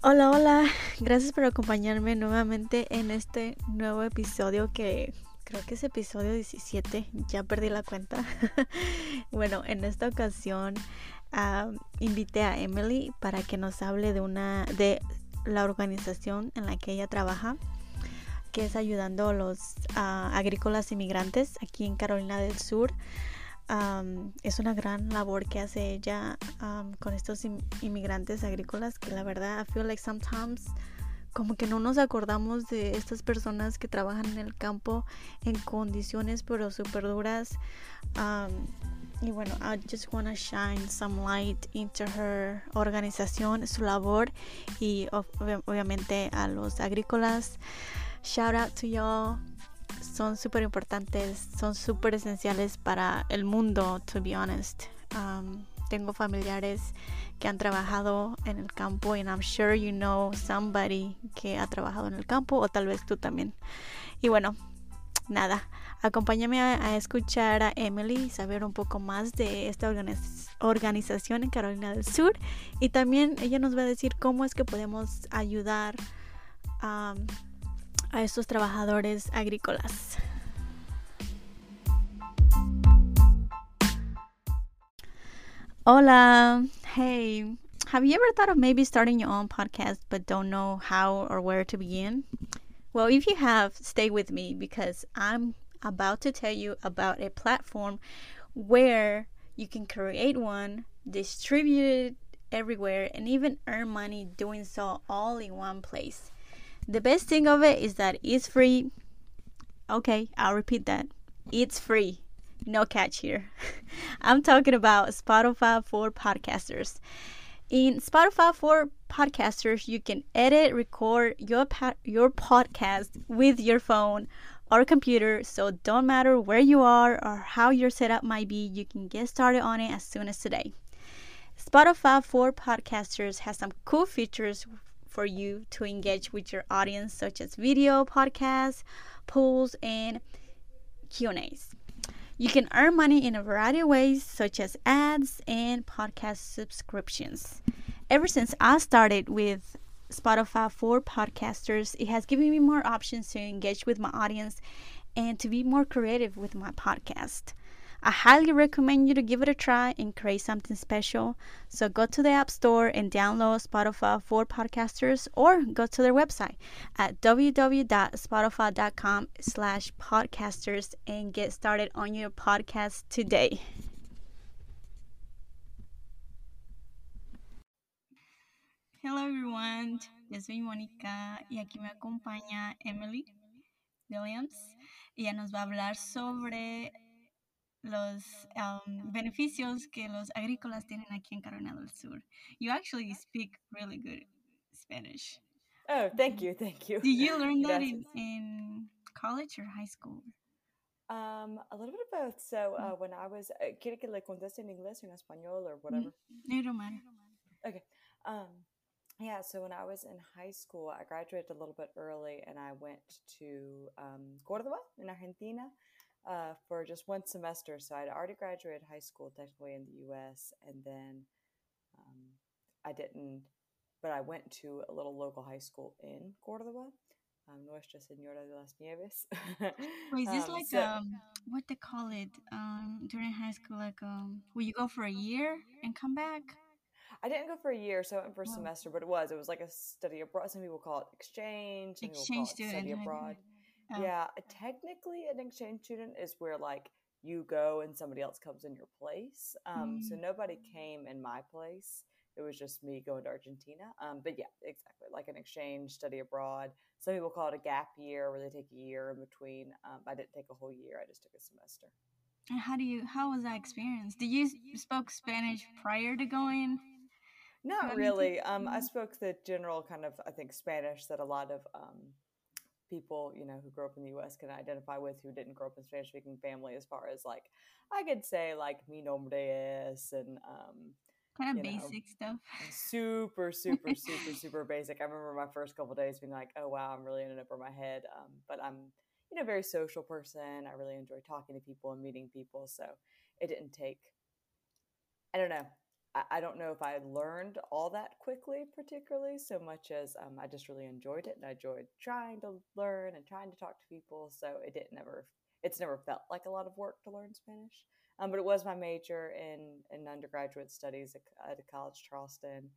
Hola, hola, gracias por acompañarme nuevamente en este nuevo episodio que creo que es episodio 17, ya perdí la cuenta. bueno, en esta ocasión invité a Emily para que nos hable de una de la organización en la que ella trabaja, que es ayudando a los agrícolas inmigrantes aquí en Carolina del Sur es una gran labor que hace ella con estos inmigrantes agrícolas que la verdad I feel like sometimes como que no nos acordamos de estas personas que trabajan en el campo en condiciones pero súper duras y bueno I just want to shine some light into her organización su labor y obviamente a los agrícolas. Shout out to y'all son súper importantes, son súper esenciales para el mundo, to be honest. Um, tengo familiares que han trabajado en el campo and I'm sure you know somebody que ha trabajado en el campo o tal vez tú también. Y bueno, nada, acompáñame a, escuchar a Emily y saber un poco más de esta organización en Carolina del Sur y también ella nos va a decir cómo es que podemos ayudar a... Um, a estos trabajadores agrícolas. Hola, hey, have you ever thought of maybe starting your own podcast but don't know how or where to begin? Well, if you have, stay with me because I'm about to tell you about a platform where you can create one, distribute it everywhere, and even earn money doing so all in one place. The best thing of it is that it's free. Okay, I'll repeat that. It's free. No catch here. I'm talking about Spotify for podcasters. In Spotify for podcasters, you can edit, record your your podcast with your phone or computer. So don't matter where you are or how your setup might be, you can get started on it as soon as today. Spotify for podcasters has some cool features for you to engage with your audience, such as video, podcasts, polls, and Q&As. You can earn money in a variety of ways, such as ads and podcast subscriptions. Ever since I started with Spotify for podcasters, it has given me more options to engage with my audience and to be more creative with my podcast. I highly recommend you to give it a try and create something special. So go to the App Store and download Spotify for podcasters or go to their website at www.spotify.com slash podcasters and get started on your podcast today. Hello everyone, yo soy Mónica y aquí me acompaña Emily Williams. Ella nos va a hablar sobre los um, beneficios que los agrícolas tienen aquí en Carolina del Sur. You actually speak really good Spanish. Oh, thank you, thank you. Did you learn that in, in college or high school? Um, a little bit of both. So uh, when I was, uh, ¿quiere que le conteste en inglés en español or whatever? No, matter. Okay. Um, yeah, so when I was in high school, I graduated a little bit early and I went to um, Córdoba in Argentina uh, for just one semester. So I'd already graduated high school technically in the U.S. and then um, I didn't, but I went to a little local high school in Córdoba. Um, Nuestra Señora de las Nieves. Wait, is this um, like so, um, what they call it um, during high school? Like, um, will you go for a year and come back? I didn't go for a year, so I went for a oh. semester, but it was it was like a study abroad. Some people call it exchange. Some exchange student study abroad. Oh. Yeah, technically, an exchange student is where like you go and somebody else comes in your place. Um, mm. So nobody came in my place. It was just me going to Argentina. Um, but yeah, exactly like an exchange study abroad. Some people call it a gap year, where they take a year in between. Um, I didn't take a whole year. I just took a semester. And how do you? How was that experience? Did you spoke Spanish prior to going? Not really. Um, I spoke the general kind of I think Spanish that a lot of um, people you know who grew up in the us can identify with who didn't grow up in spanish speaking family as far as like i could say like mi nombre es and um kind of basic know, stuff super super super super basic. I remember my first couple days being like oh wow i'm really in it over my head um, but i'm you know very social person. I really enjoy talking to people and meeting people so it didn't take i don't know I, don't know if I learned all that quickly, particularly so much as um, I just really enjoyed it and I enjoyed trying to learn and trying to talk to people. So it didn't never, it's never felt like a lot of work to learn Spanish. Um, but it was my major in, in undergraduate studies at, at College Charleston.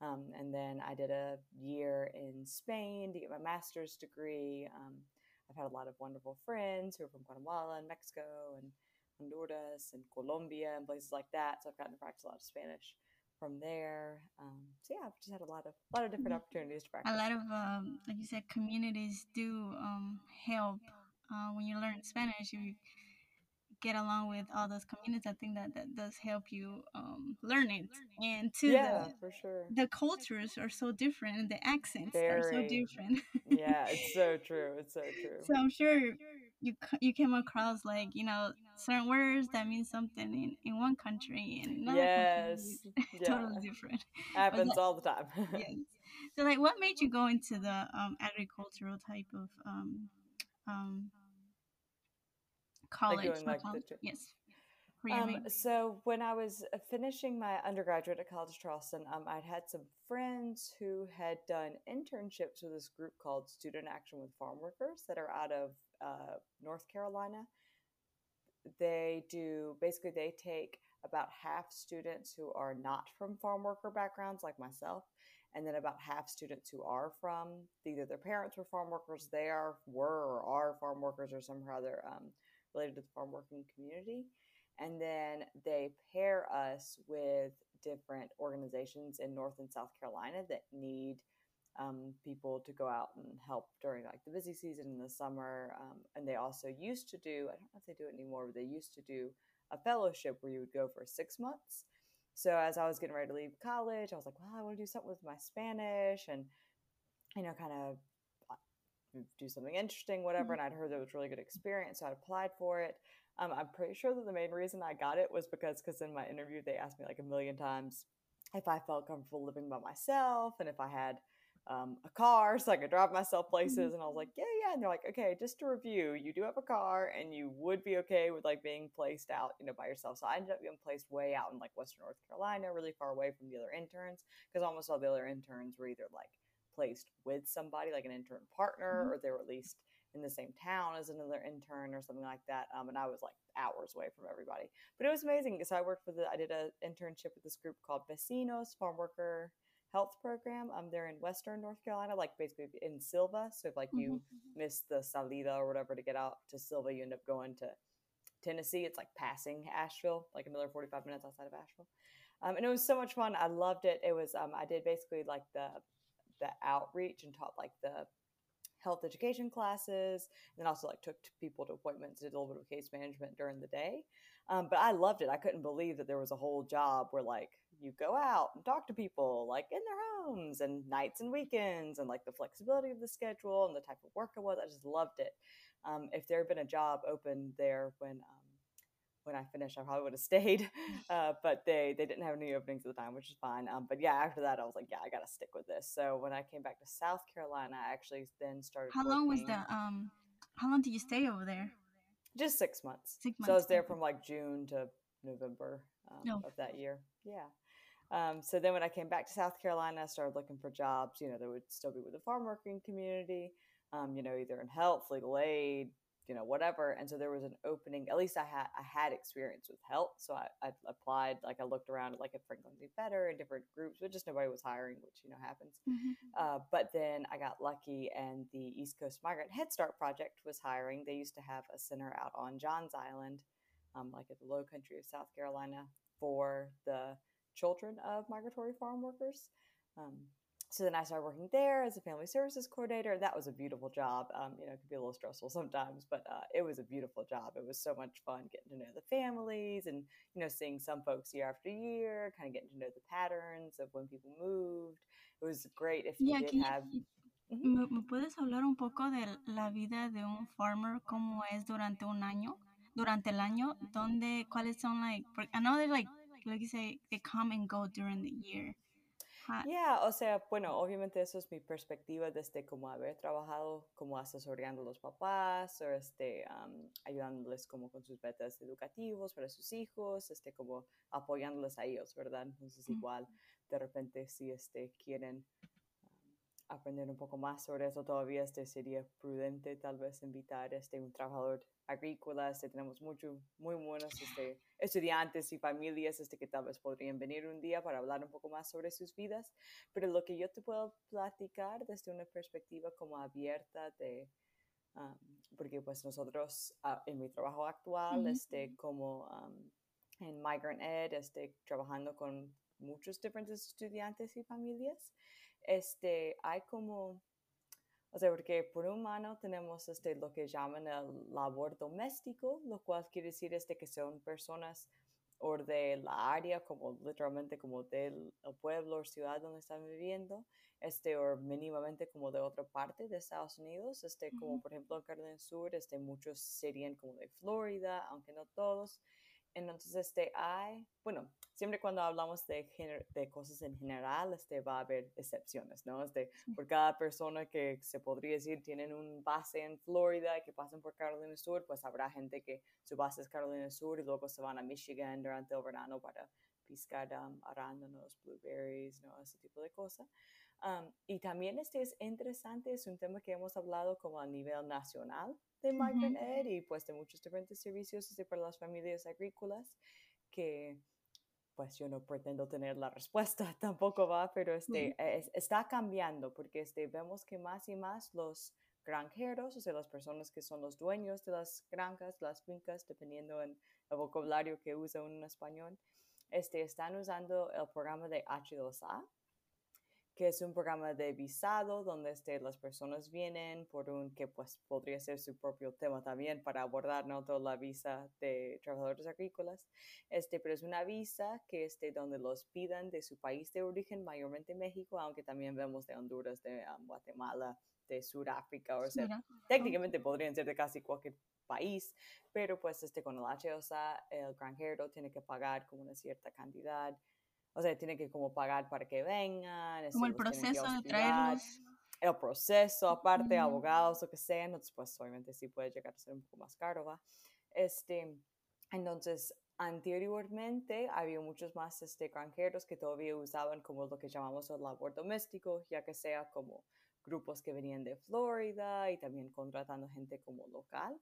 Um, and then I did a year in Spain to get my master's degree. Um, I've had a lot of wonderful friends who are from Guatemala and Mexico and Honduras and Colombia and places like that. So I've gotten to practice a lot of Spanish from there. Um, so yeah, I've just had a lot of a lot of different mm-hmm. opportunities to practice. A lot of, um, like you said, communities do um, help uh, when you learn Spanish. You get along with all those communities, I think that that does help you um, learn it. And to yeah, the, for sure. The cultures are so different, and the accents Very. are so different. yeah, it's so true. It's so true. So I'm sure you you came across like you know certain words that mean something in, in one country and another yes, country yeah. totally different. Happens all the time. yes. So like, what made you go into the um, agricultural type of um, um, college? Like college? The, yes. Um, so when I was uh, finishing my undergraduate at College Charleston, um, I'd had some friends who had done internships with this group called Student Action with Farm Workers that are out of uh, North Carolina. They do basically they take about half students who are not from farm worker backgrounds like myself, and then about half students who are from either their parents were farm workers, they are were or are farm workers, or somehow they're um, related to the farm working community. And then they pair us with different organizations in North and South Carolina that need um, people to go out and help during like the busy season in the summer. Um, and they also used to do, I don't know if they do it anymore, but they used to do a fellowship where you would go for six months. So as I was getting ready to leave college, I was like, well, I want to do something with my Spanish and, you know, kind of uh, do something interesting, whatever. Mm-hmm. And I'd heard that it was really good experience. So I applied for it. Um, I'm pretty sure that the main reason I got it was because because in my interview they asked me like a million times if I felt comfortable living by myself and if I had um, a car so I could drive myself places. And I was like, yeah, yeah. And they're like, okay, just to review, you do have a car and you would be okay with like being placed out, you know, by yourself. So I ended up being placed way out in like Western North Carolina, really far away from the other interns because almost all the other interns were either like placed with somebody like an intern partner mm-hmm. or they were at least in the same town as another intern or something like that. Um, and I was like hours away from everybody. But it was amazing because I worked with, the, I did an internship with this group called Vecinos Farm Worker Health Program. Um, they're in Western North Carolina, like basically in Sylva. So if like you mm-hmm. miss the Salida or whatever to get out to Sylva, you end up going to Tennessee. It's like passing Asheville, like another 45 minutes outside of Asheville. Um, and it was so much fun. I loved it. It was, um, I did basically like the, the outreach and taught like the health education classes, and then also like took people to appointments, did a little bit of case management during the day. Um, but I loved it. I couldn't believe that there was a whole job where like you go out and talk to people like in their homes and nights and weekends and like the flexibility of the schedule and the type of work it was. I just loved it. Um, if there had been a job open there when um, when I finished, I probably would have stayed. Uh, but they they didn't have any openings at the time, which is fine. Um, but yeah, after that, I was like, yeah, I gotta stick with this. So when I came back to South Carolina, I actually then started. How long was the um? How long did you stay over there? Just six months. Six months. So I was there from like June to November um, no. of that year. Yeah. Um, so then when I came back to South Carolina, I started looking for jobs, you know, that would still be with the farm working community, um, you know, either in health, legal aid, you know whatever. And so there was an opening at least i had i had experience with health. So i, I applied like i looked around at like at franklin do better in different groups but just nobody was hiring which you know happens. Mm-hmm. uh, but then i got lucky and the east coast migrant head start project was hiring. They used to have a center out on johns island um, like at the low country of south carolina for the children of migratory farm workers um, so then I started working there as a family services coordinator. That was a beautiful job. Um, you know, it could be a little stressful sometimes, but uh, it was a beautiful job. It was so much fun getting to know the families and, you know, seeing some folks year after year, kind of getting to know the patterns of when people moved. It was great if you did have. ¿Me, ¿Me puedes hablar un poco de la vida de un farmer, cómo es durante un año? Durante el año, ¿dónde, cuáles son, like, I know they like, like you say, they come and go during the year. Ya, o sea, bueno, obviamente eso es mi perspectiva desde como haber trabajado como asesorando a los papás o este, ayudándoles como con sus metas educativos para sus hijos, este, como apoyándoles a ellos, ¿verdad? Entonces igual, de repente si este, quieren aprender un poco más sobre eso todavía, este, sería prudente tal vez invitar este, un trabajador agrícola. Este, tenemos mucho, muy buenos este, estudiantes y familias este, que tal vez podrían venir un día para hablar un poco más sobre sus vidas. Pero lo que yo te puedo platicar desde una perspectiva como abierta de... porque pues nosotros ah, en mi trabajo actual, este, como en Migrant Ed, este, trabajando con muchos diferentes estudiantes y familias, este, hay como, o sea, porque por un mano tenemos este, lo que llaman el labor doméstico, lo cual quiere decir este, que son personas o de la área, como literalmente como del pueblo o ciudad donde están viviendo, este, o mínimamente como de otra parte de Estados Unidos, este, como por ejemplo en Carolina Sur, este, muchos serían como de Florida, aunque no todos, entonces, este, hay, bueno, siempre cuando hablamos de, de cosas en general, este, va a haber excepciones, ¿no? Este, por cada persona que se podría decir tienen un base en Florida y que pasan por Carolina del Sur, pues habrá gente que su base es Carolina del Sur y luego se van a Michigan durante el verano para piscar um, arándanos, blueberries, ¿no? Ese tipo de cosas. Um, y también este es interesante, es un tema que hemos hablado como a nivel nacional, de Migrant Ed y pues de muchos diferentes servicios este, para las familias agrícolas que pues yo no pretendo tener la respuesta, tampoco va, pero este, está cambiando porque este, vemos que más y más los granjeros, o sea, las personas que son los dueños de las granjas, las fincas, dependiendo en el vocabulario que usa un español, este, están usando el programa de H2A, que es un programa de visado donde este, las personas vienen por un que pues podría ser su propio tema también para abordar ¿no? toda la visa de trabajadores agrícolas, este, pero es una visa que este, donde los pidan de su país de origen, mayormente México, aunque también vemos de Honduras, de um, Guatemala, de Sudáfrica, o sea, técnicamente podrían ser de casi cualquier país, pero pues este, con el HOSA el granjero tiene que pagar como una cierta cantidad o sea, tiene que como pagar para que vengan. Como el proceso de traerlos. El proceso, aparte, abogados, o que sea, entonces pues obviamente sí puede llegar a ser un poco más caro, ¿va? Este, entonces, anteriormente había muchos más este, granjeros que todavía usaban como lo que llamamos el labor doméstico, ya que sea como grupos que venían de Florida y también contratando gente como local.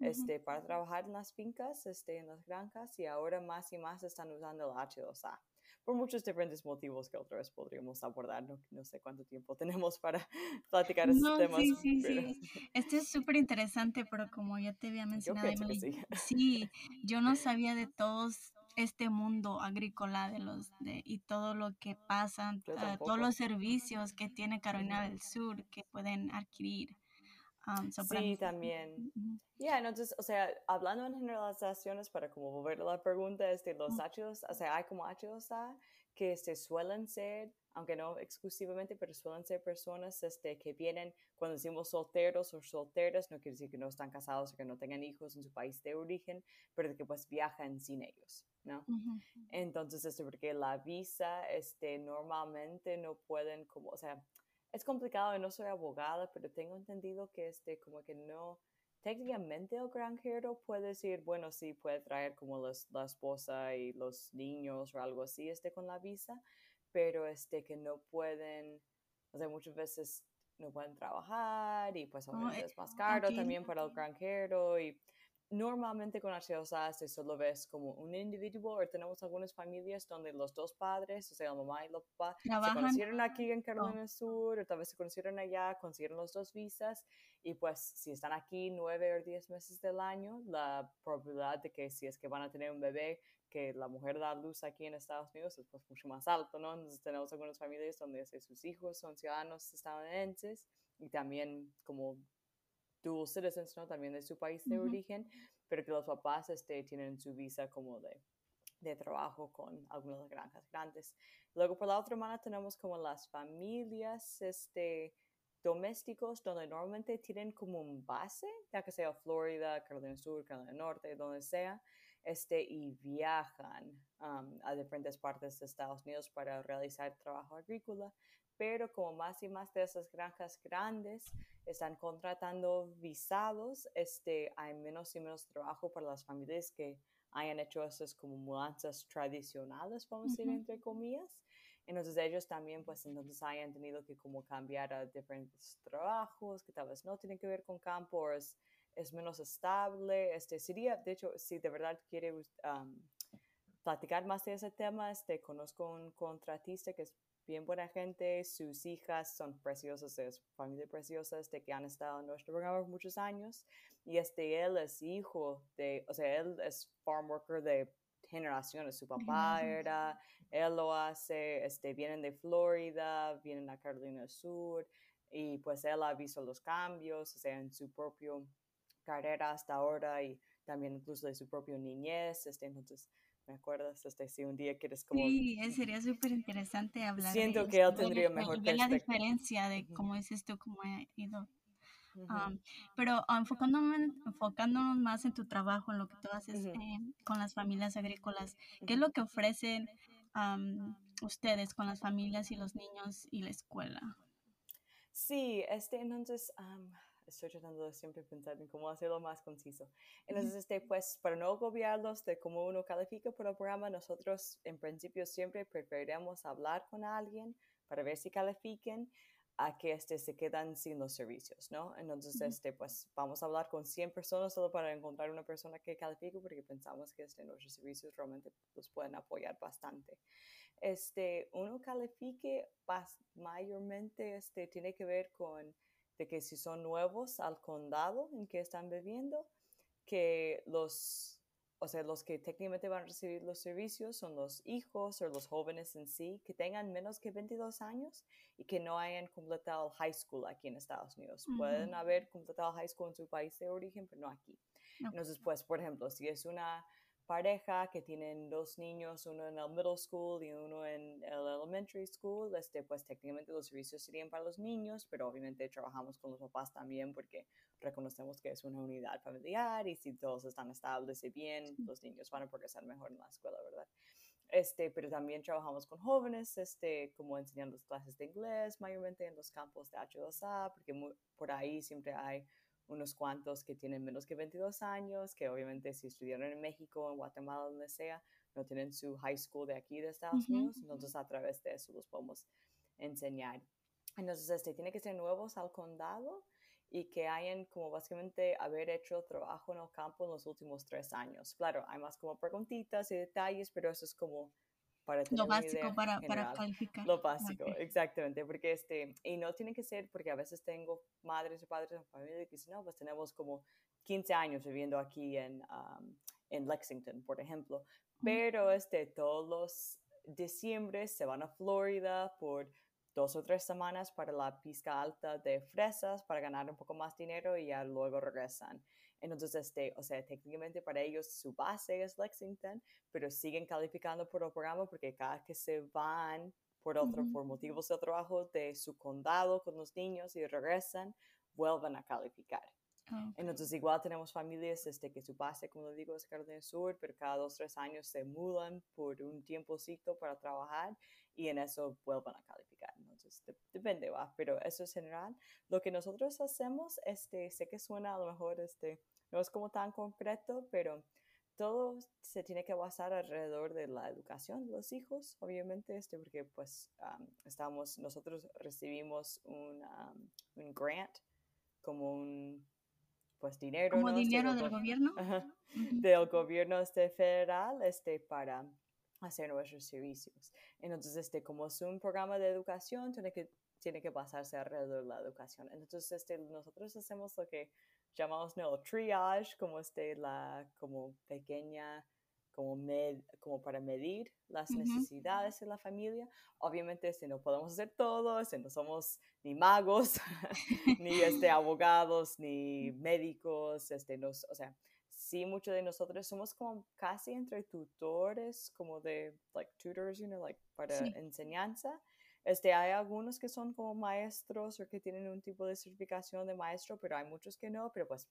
Este, para trabajar en las fincas, este, en las granjas, y ahora más y más están usando el H2A por muchos diferentes motivos que otra vez podríamos abordar. No, no sé cuánto tiempo tenemos para platicar estos temas. Sí, sí, sí. Este es súper interesante, pero como ya te había mencionado, sí. yo no sabía de todos este mundo agrícola de los de, y todo lo que pasa, ah, todos los servicios que tiene Carolina del Sur que pueden adquirir. Um, sí, también. Ya, entonces, o sea, hablando en generalizaciones, para como volver a la pregunta, este, los ácidos, o sea, hay como ácidos A que este, suelen ser, aunque no exclusivamente, pero suelen ser personas este, que vienen, cuando decimos solteros o solteras, no quiere decir que no están casados o que no tengan hijos en su país de origen, pero que pues viajan sin ellos, ¿no? Entonces, este, porque la visa, este, normalmente no pueden, como, o sea, es complicado, no soy abogada, pero tengo entendido que este, como que no, técnicamente el granjero puede decir, bueno, sí, puede traer como la esposa y los niños o algo así, este, con la visa, pero este, que no pueden, o sea, muchas veces no pueden trabajar y pues obviamente eh, es más caro también para el granjero y normalmente con se solo ves como un individuo o tenemos algunas familias donde los dos padres, o sea, la mamá y el papá, se conocieron aquí en Carolina Sur o tal vez se conocieron allá, consiguieron los dos visas y pues si están aquí nueve o diez meses del año, la probabilidad de que si es que van a tener un bebé, que la mujer da luz aquí en Estados Unidos es pues mucho más alto, ¿no? Entonces tenemos algunas familias donde sus hijos son ciudadanos estadounidenses y también como dual citizens, ¿no? También de su país de origen, pero que los papás este, tienen su visa como de, de trabajo con algunas granjas grandes. Luego, por la otra mano, tenemos como las familias este, domésticos, donde normalmente tienen como un base, ya que sea Florida, Carolina Sur, Carolina Norte, donde sea, este, y viajan a diferentes partes de Estados Unidos para realizar trabajo agrícola, pero como más y más de esas granjas grandes están contratando visados, este, hay menos y menos trabajo para las familias que hayan hecho esas como mudanzas tradicionales, vamos a decir, entre comillas. Entonces ellos también, pues entonces hayan tenido que como cambiar a diferentes trabajos que tal vez no tienen que ver con campo o es, menos estable. Este sería, de hecho, si de verdad quiere platicar más de ese tema, este, conozco un contratista que es bien buena gente, sus hijas son preciosas, es familia preciosa, este, que han estado en nuestro programa por muchos años, y este, él es hijo de, o sea, él es farm worker de generaciones, su papá era, él lo hace, este, vienen de Florida, vienen a Carolina del Sur, y pues él ha visto los cambios, o sea, en su propia carrera hasta ahora, y también incluso de su propia niñez, este, entonces, ¿Me acuerdas? Este, si un día quieres como... Sí, sería súper interesante hablar Siento que él tendría mejor perspectiva. la diferencia de cómo es esto, cómo ha ido. pero enfocándonos, enfocándonos más en tu trabajo, en lo que tú haces eh, con las familias agrícolas, ¿qué es lo que ofrecen ustedes con las familias y los niños y la escuela? Sí, este, entonces estoy tratando de siempre pensar en cómo hacerlo más conciso. Entonces, este, pues, para no agobiarlos de cómo uno califica por el programa, nosotros en principio siempre preferiremos hablar con alguien para ver si califiquen a que este, se quedan sin los servicios, ¿no? Entonces, este, pues vamos a hablar con 100 personas solo para encontrar una persona que califique porque pensamos que este, nuestros servicios realmente los pueden apoyar bastante. Este, uno califique mayormente este, tiene que ver con de que si son nuevos al condado en que están viviendo, que los, o sea, los que técnicamente van a recibir los servicios son los hijos o los jóvenes en sí, que tengan menos que 22 años y que no hayan completado high school aquí en Estados Unidos. Pueden haber completado high school en su país de origen, pero no aquí. Entonces, pues, por ejemplo, si es una pareja que tienen dos niños, uno en el middle school y uno en el elementary school, este, pues técnicamente los servicios serían para los niños, pero obviamente trabajamos con los papás también porque reconocemos que es una unidad familiar y si todos están estables y bien, los niños van a progresar mejor en la escuela, ¿verdad? Este, pero también trabajamos con jóvenes, este, como enseñando clases de inglés, mayormente en los campos de H2A, porque por ahí siempre hay unos cuantos que tienen menos que 22 años, que obviamente si estudiaron en México, en Guatemala, donde sea, no tienen su high school de aquí de Estados Unidos, entonces a través de eso los podemos enseñar. Entonces, este, tiene que ser nuevos al condado y que hayan como básicamente haber hecho trabajo en el campo en los últimos tres años. Claro, hay más como preguntitas y detalles, pero eso es como para tener lo básico para, para, calificar. Lo básico, exactamente, porque este, y no tiene que ser, porque a veces tengo madres y padres en familia que dicen, no, pues tenemos como 15 años viviendo aquí en, en Lexington, por ejemplo, pero este, todos los diciembre se van a Florida por dos o tres semanas para la pizca alta de fresas para ganar un poco más dinero y ya luego regresan. Entonces, este, o sea, técnicamente para ellos su base es Lexington, pero siguen calificando por el programa porque cada que se van por, otro, por motivos de trabajo de su condado con los niños y regresan, vuelven a calificar. Ah, Entonces, igual tenemos familias este, que su base, como lo digo, es Carolina del Sur, pero cada dos, tres años se mudan por un tiempocito para trabajar y en eso vuelvan a calificar. Entonces, depende, va, pero eso es general. Lo que nosotros hacemos, este, sé que suena a lo mejor, este, no es como tan concreto, pero todo se tiene que basar alrededor de la educación de los hijos, obviamente, este, porque pues estamos, nosotros recibimos un, un grant como un pues dinero. Como dinero del gobierno. Del gobierno este, federal este, para hacer nuestros servicios. Entonces, este, como es un programa de educación, tiene que, tiene que basarse alrededor de la educación. Entonces, este, nosotros hacemos lo que llamamos ¿no? triage, como, este, la, como pequeña, como, med, como para medir las necesidades de la familia. Obviamente, este, no podemos hacer todo, este, no somos ni magos, ni este, abogados, ni médicos, este, nos, o sea, sí, muchos de nosotros somos como casi entre tutores, como de, like, tutors, you know, like, para enseñanza. Este, hay algunos que son como maestros o que tienen un tipo de certificación de maestro, pero hay muchos que no, pero pues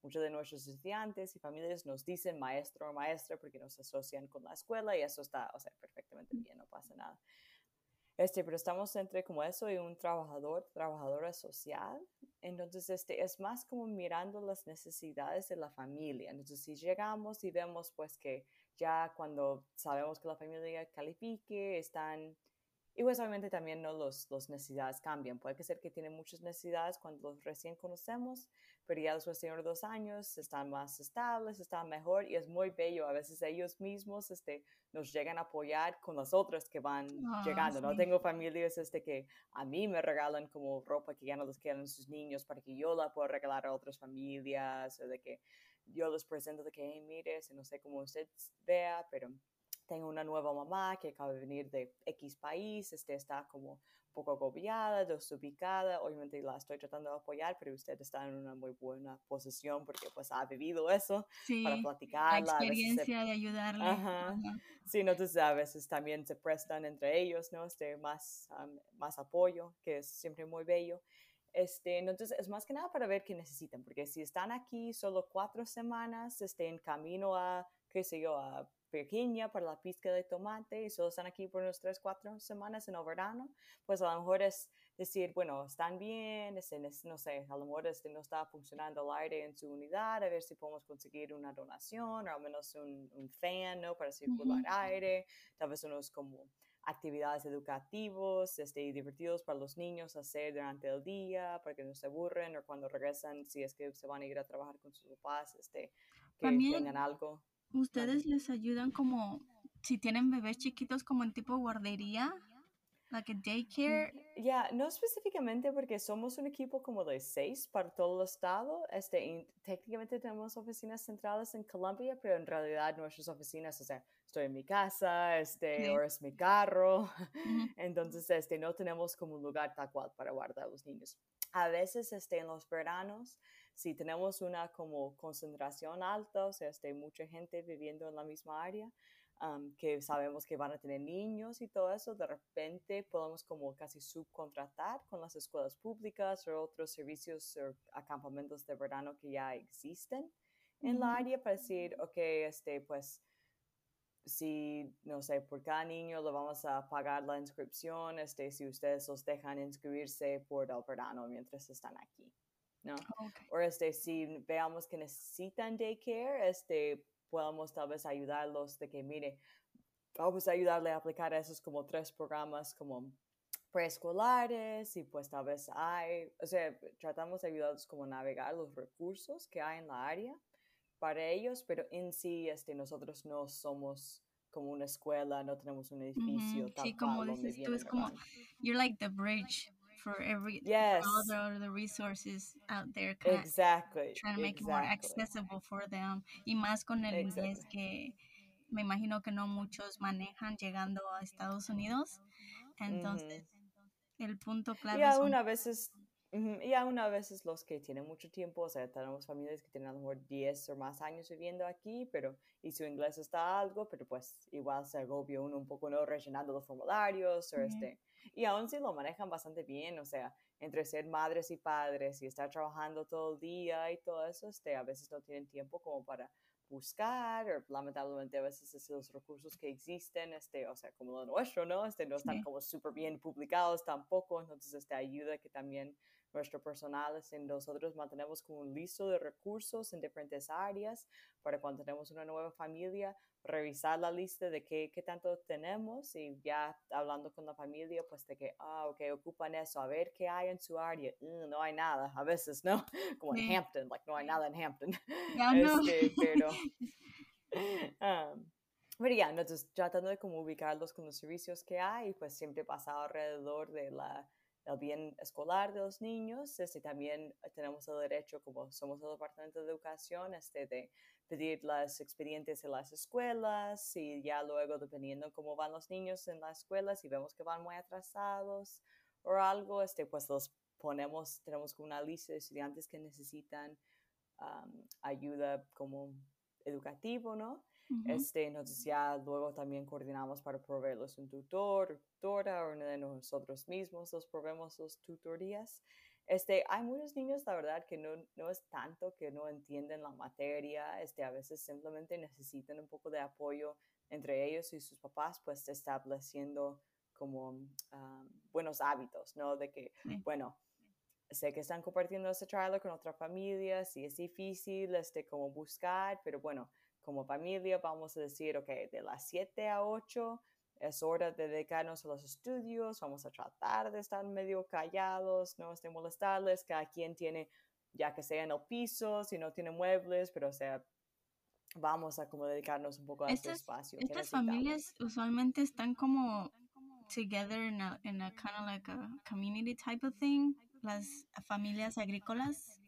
muchos de nuestros estudiantes y familias nos dicen maestro o maestra porque nos asocian con la escuela y eso está, o sea, perfectamente bien, no pasa nada. Este, pero estamos entre como eso y un trabajador, trabajadora social. Entonces, este, es más como mirando las necesidades de la familia. Entonces, si llegamos y vemos pues que ya cuando sabemos que la familia califique, están y pues obviamente también no los, los necesidades cambian. Puede ser que tienen muchas necesidades cuando los recién conocemos, pero ya después de dos años están más estables, están mejor y es muy bello. A veces ellos mismos este, nos llegan a apoyar con las otras que van ah, llegando. No tengo familias este, que a mí me regalan como ropa que ya no les quedan sus niños para que yo la pueda regalar a otras familias o de que yo les presento de que, hey, mire, no sé cómo usted vea, pero tengo una nueva mamá que acaba de venir de X país, este, está como poco agobiada, desubicada, obviamente la estoy tratando de apoyar, pero usted está en una muy buena posición porque pues ha vivido eso para platicar. La experiencia de ayudarle. Ajá. Sí, entonces a veces también se prestan entre ellos, ¿no? Este, más, más apoyo, que es siempre muy bello. Este, entonces, es más que nada para ver qué necesitan, porque si están aquí solo cuatro semanas, este, en camino a, qué sé yo, a pequeña para la pizca de tomate y solo están aquí por unos 3, 4 semanas en el verano, pues a lo mejor es decir, bueno, están bien, este, no sé, a lo mejor este, no está funcionando el aire en su unidad, a ver si podemos conseguir una donación o al menos un, un fan, ¿no? Para circular aire, tal vez unos como actividades educativos este, y divertidos para los niños hacer durante el día, para que no se aburren o cuando regresan, si es que se van a ir a trabajar con sus papás, este, que tengan algo. ¿Ustedes les ayudan como si tienen bebés chiquitos como en tipo guardería? Like a daycare? Ya, no específicamente porque somos un equipo como de seis para todo el estado. Este, técnicamente tenemos oficinas centrales en Colombia, pero en realidad nuestras oficinas, o sea, estoy en mi casa, este, o es mi carro. Entonces, este, no tenemos como un lugar tal cual para guardar a los niños. A veces, este, en los veranos, si tenemos una como concentración alta, o sea, este, mucha gente viviendo en la misma área, que sabemos que van a tener niños y todo eso, de repente podemos como casi subcontratar con las escuelas públicas o otros servicios o acampamentos de verano que ya existen en la área para decir, ok, este, pues si, no sé, por cada niño le vamos a pagar la inscripción, este, si ustedes los dejan inscribirse por el verano mientras están aquí. ¿No? O este, si veamos que necesitan daycare, este, podamos tal vez ayudarlos de que, mire, vamos a ayudarle a aplicar esos como tres programas como preescolares y pues tal vez hay, o sea, tratamos de ayudarlos como a navegar los recursos que hay en la área para ellos, pero en sí este, nosotros no somos como una escuela, no tenemos un edificio. sí, como dices tú, es como, you're like the bridge for every yes. all the, resources out there. Exactly. Trying to make it more accessible for them. Y más con el inglés que me imagino que no muchos manejan llegando a Estados Unidos. Entonces, el punto clave y aún a veces y aún a veces los que tienen mucho tiempo, o sea, tenemos familias que tienen a lo mejor 10 o más años viviendo aquí, pero y su inglés está algo, pero pues igual se agobia uno un poco, ¿no? Rellenando los formularios o este y aún si lo manejan bastante bien, o sea, entre ser madres y padres y estar trabajando todo el día y todo eso, este, a veces no tienen tiempo como para buscar, o lamentablemente a veces esos recursos que existen, este, o sea, como lo nuestro, ¿no? Este, no están como súper bien publicados tampoco, entonces este, ayuda que también nuestro personal, nosotros mantenemos como un listo de recursos en diferentes áreas para cuando tenemos una nueva familia, revisar la lista de qué, qué tanto tenemos y ya hablando con la familia, pues de que, ah, ok, ocupan eso, a ver qué hay en su área. Mm, no hay nada, a veces, ¿no? Como en Hampton, like, no hay nada en Hampton. Este, pero, um, pero ya, entonces tratando de como ubicarlos con los servicios que hay, pues siempre pasa alrededor de la el bien escolar de los niños. Este, también tenemos el derecho, como somos el Departamento de Educación, este, de pedir las expedientes en las escuelas y ya luego, dependiendo cómo van los niños en las escuelas, si vemos que van muy atrasados o algo, este, pues los ponemos, tenemos una lista de estudiantes que necesitan ayuda como educativo, ¿no? Este, entonces ya luego también coordinamos para proveerlos un tutor, tutora o de nosotros mismos los proveemos los tutorías. Este, hay muchos niños, la verdad, que no, no es tanto que no entienden la materia, este, a veces simplemente necesitan un poco de apoyo entre ellos y sus papás, pues estableciendo como buenos hábitos, ¿no? De que, bueno, sé que están compartiendo ese trailer con otra familia, sí es difícil, este, como buscar, pero bueno, como familia vamos a decir, ok, de las 7 a 8 es hora de dedicarnos a los estudios, vamos a tratar de estar medio callados, no de molestarles, cada quien tiene, ya que sea en el piso, si no tiene muebles, pero o sea, vamos a como dedicarnos un poco a este espacio. Estas familias usualmente están como together in a, in a kind of like a community type of thing, las familias agrícolas.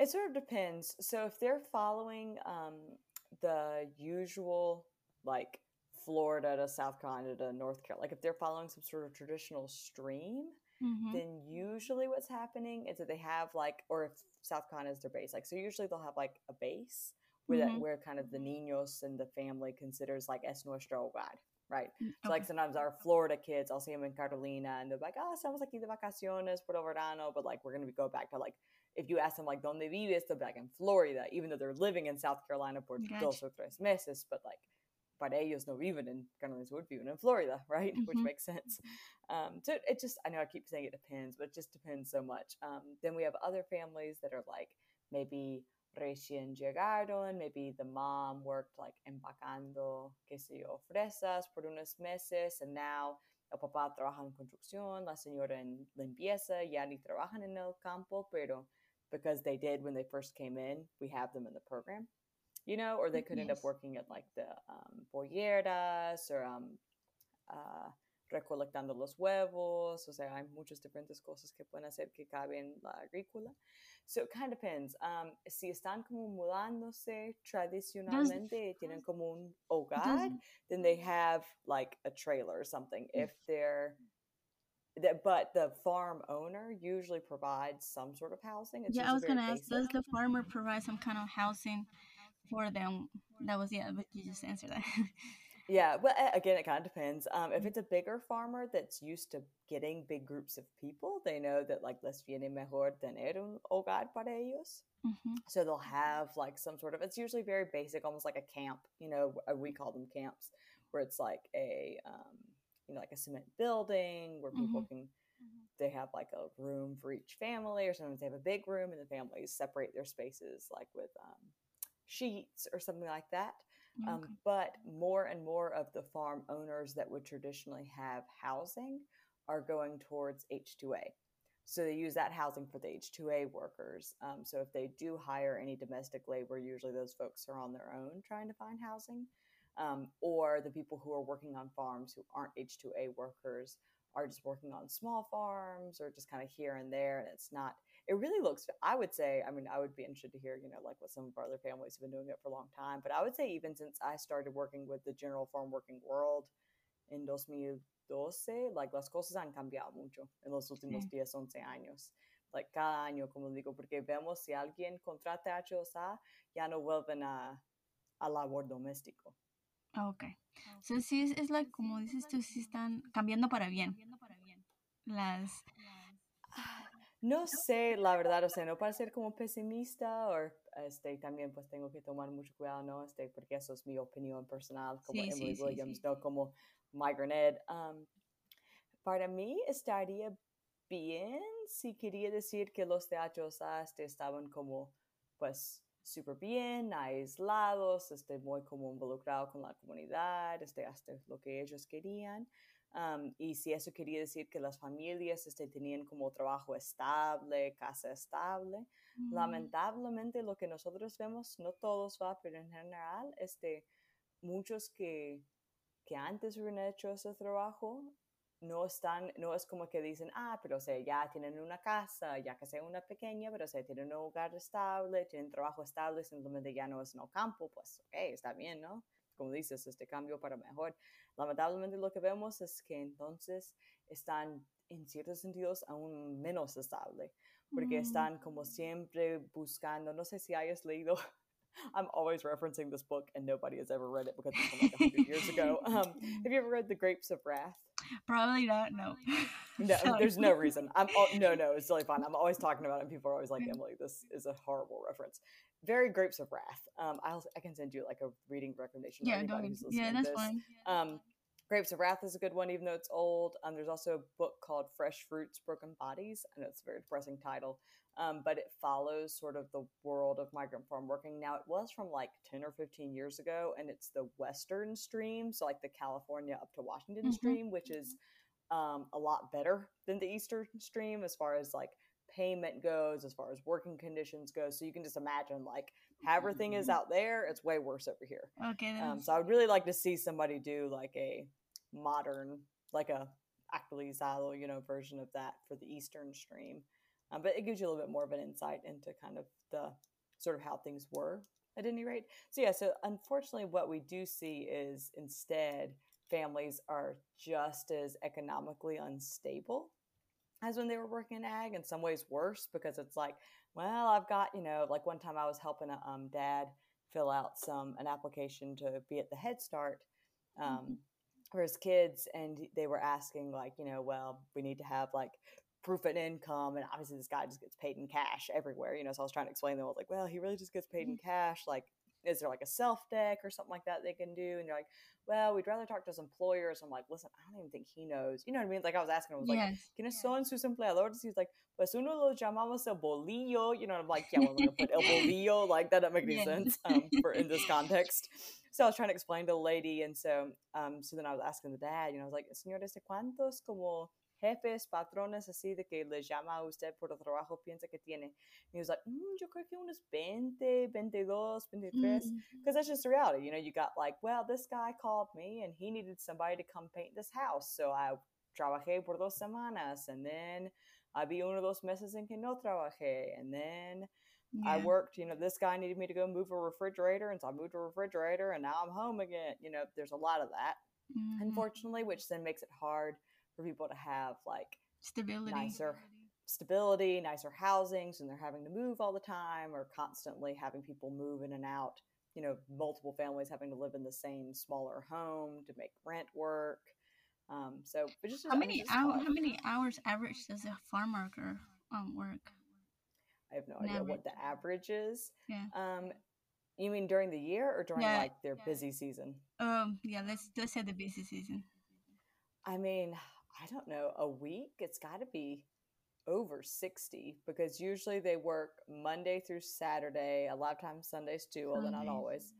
It sort of depends. So if they're following um, the usual like Florida to South Carolina to North Carolina, like if they're following some sort of traditional stream, mm-hmm. then usually what's happening is that they have like, or if South Carolina is their base, like so usually they'll have like a base where mm-hmm. that where kind of the niños and the family considers like es nuestro hogar, right? Mm, so like sometimes our Florida kids, I'll see them in Carolina, and they're like, oh, estamos aquí de vacaciones por verano, but like we're gonna go back to like if you ask them like donde vives, they'll be like in Florida, even though they're living in South Carolina por gotcha. dos o tres meses, but like para ellos no viven in Carolinas would viven in Florida, right? Mm-hmm. Which makes sense. Um, so it just, I know I keep saying it depends, but it just depends so much. Um, then we have other families that are like maybe recién llegaron, maybe the mom worked like empacando, qué sé yo, fresas por unos meses, and now el papá trabaja en construcción, la señora en limpieza, ya ni trabajan en el campo, pero because they did when they first came in, we have them in the program you know, or they could end up working at like the um, polleras or um, uh, recolectando los huevos. O sea, hay muchas diferentes cosas que pueden hacer que caben la agrícola. So it kind of depends. Um, si están como mudándose tradicionalmente, tienen como un hogar, then they have like a trailer or something. Mm. If they're but the farm owner usually provides some sort of housing. It's yeah, I was going to ask, does the farmer provide some kind of housing for them. That was yeah, but you just answered that. yeah, well, again, it kind of depends. Um, if mm-hmm. it's a bigger farmer that's used to getting big groups of people, they know that like les viene mejor tener un hogar para ellos. Mm-hmm. So they'll have like some sort of. It's usually very basic, almost like a camp. You know, we call them camps, where it's like a um, you know like a cement building where people mm-hmm. can mm-hmm. they have like a room for each family or sometimes they have a big room and the families separate their spaces like with um, sheets or something like that. Um, okay. Um, but more and more of the farm owners that would traditionally have housing are going towards H2A. So they use that housing for the H2A workers. Um, so if they do hire any domestic labor, usually those folks are on their own trying to find housing. Um, or the people who are working on farms who aren't H2A workers are just working on small farms or just kind of here and there. And it's not it really looks i would say i mean i would be interested to hear you know like what some of our other families have been doing it for a long time but i would say even since i started working with the general farm working world in 2012 like las cosas han cambiado mucho en los últimos sí. 10 11 años like cada año como digo porque vemos si alguien contrata H2A ya no vuelven a, a labor doméstico Ok. So, sí, es, es like, como dices tú, sí están cambiando para bien. Las, no sé, la verdad, o sea, no para ser como pesimista, o este, también pues tengo que tomar mucho cuidado, ¿no? Este, porque eso es mi opinión personal, como Emily Williams, no como Migraine um, para mí estaría bien si quería decir que los teatros este, estaban como, pues, súper bien, aislados, este, muy como involucrados con la comunidad, este, hasta lo que ellos querían y si eso quería decir que las familias este, tenían como trabajo estable, casa estable, mm. lamentablemente lo que nosotros vemos, no todos va, pero en general, este, muchos que, que antes hubieran hecho ese trabajo, no están, no es como que dicen, ah, pero o sea, ya tienen una casa, ya que sea una pequeña, pero o sea, tienen un hogar estable, tienen trabajo estable, simplemente ya no es en el campo, pues, ok, está bien, ¿no? como dices, este cambio para mejor. Lamentablemente lo que vemos es que entonces están en ciertos sentidos aún menos estable, porque mm. están como siempre buscando, no sé si hayas leído, I'm always referencing this book and nobody has ever read it because it's from like 100 years ago. Um, have you ever read The Grapes of Wrath? Probably not. No. no, there's no reason. I'm no, no. It's totally fine. I'm always talking about it, and people are always like, Emily, this is a horrible reference. Very Grapes of Wrath. Um, I'll I can send you like a reading recommendation. Yeah, yeah, that's fine. Um, Grapes of Wrath is a good one, even though it's old. Um, there's also a book called Fresh Fruits, Broken Bodies. I know it's a very depressing title, um, but it follows sort of the world of migrant farm working. Now, it was from like 10 or 15 years ago, and it's the Western stream, so like the California up to Washington mm-hmm. stream, which is um, a lot better than the Eastern stream as far as like payment goes, as far as working conditions go. So you can just imagine like how everything is out there, it's way worse over here. Okay. Um, so I would really like to see somebody do like a modern, like a actualizado, you know, version of that for the Eastern stream. Um, but it gives you a little bit more of an insight into kind of the sort of how things were at any rate. So yeah, so unfortunately, what we do see is instead families are just as economically unstable as when they were working in ag. In some ways, worse because it's like, well, I've got you know, like one time I was helping a um, dad fill out some an application to be at the Head Start. Um, mm-hmm for his kids and they were asking like you know well we need to have like proof of income and obviously this guy just gets paid in cash everywhere you know so i was trying to explain to them i was like well he really just gets paid in mm-hmm. cash like is there like a self deck or something like that they can do? And you're like well we'd rather talk to his employers. I'm like listen i don't even think he knows. You know what i mean? Like i was asking him i was yes. like quiénes son sus empleadores? He's like pues uno lo llamamos el bolillo. You know i'm like yeah we're gonna put el bolillo like that doesn't make any yes. sense um, for in this context. So I was trying to explain to the lady, and so um, so then I was asking the dad, you know, I was like, señor, ¿de cuántos como jefes, patrones así de que le llama a usted por el trabajo piensa que tiene? And he was like, mm, yo creo que unos 20, 22, 23, because mm-hmm. that's just the reality. You know, you got like, well, this guy called me and he needed somebody to come paint this house, so I trabajé por dos semanas, and then había uno dos meses en que no trabajé, and then yeah. I worked, you know, this guy needed me to go move a refrigerator, and so I moved a refrigerator, and now I'm home again. You know, there's a lot of that, mm-hmm. unfortunately, which then makes it hard for people to have like stability, nicer stability, nicer housings, and they're having to move all the time, or constantly having people move in and out. You know, multiple families having to live in the same smaller home to make rent work. Um, so, but just how many hours? How many hours average does a farm worker um, work? I have no idea what the average is. Yeah. Um, you mean during the year or during yeah. like their yeah. busy season? Um, yeah, let's let's say the busy season. I mean, I don't know, a week. It's got to be over 60 because usually they work Monday through Saturday, a lot of times Sundays too, although not always.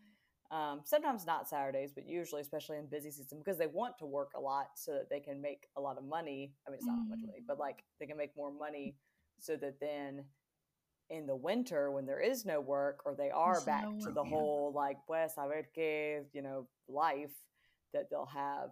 Um, sometimes not Saturdays, but usually, especially in busy season, because they want to work a lot so that they can make a lot of money. I mean, it's not mm. much money, but like they can make more money so that then in the winter when there is no work or they are back no to the yeah. whole like pues a ver que you know life that they'll have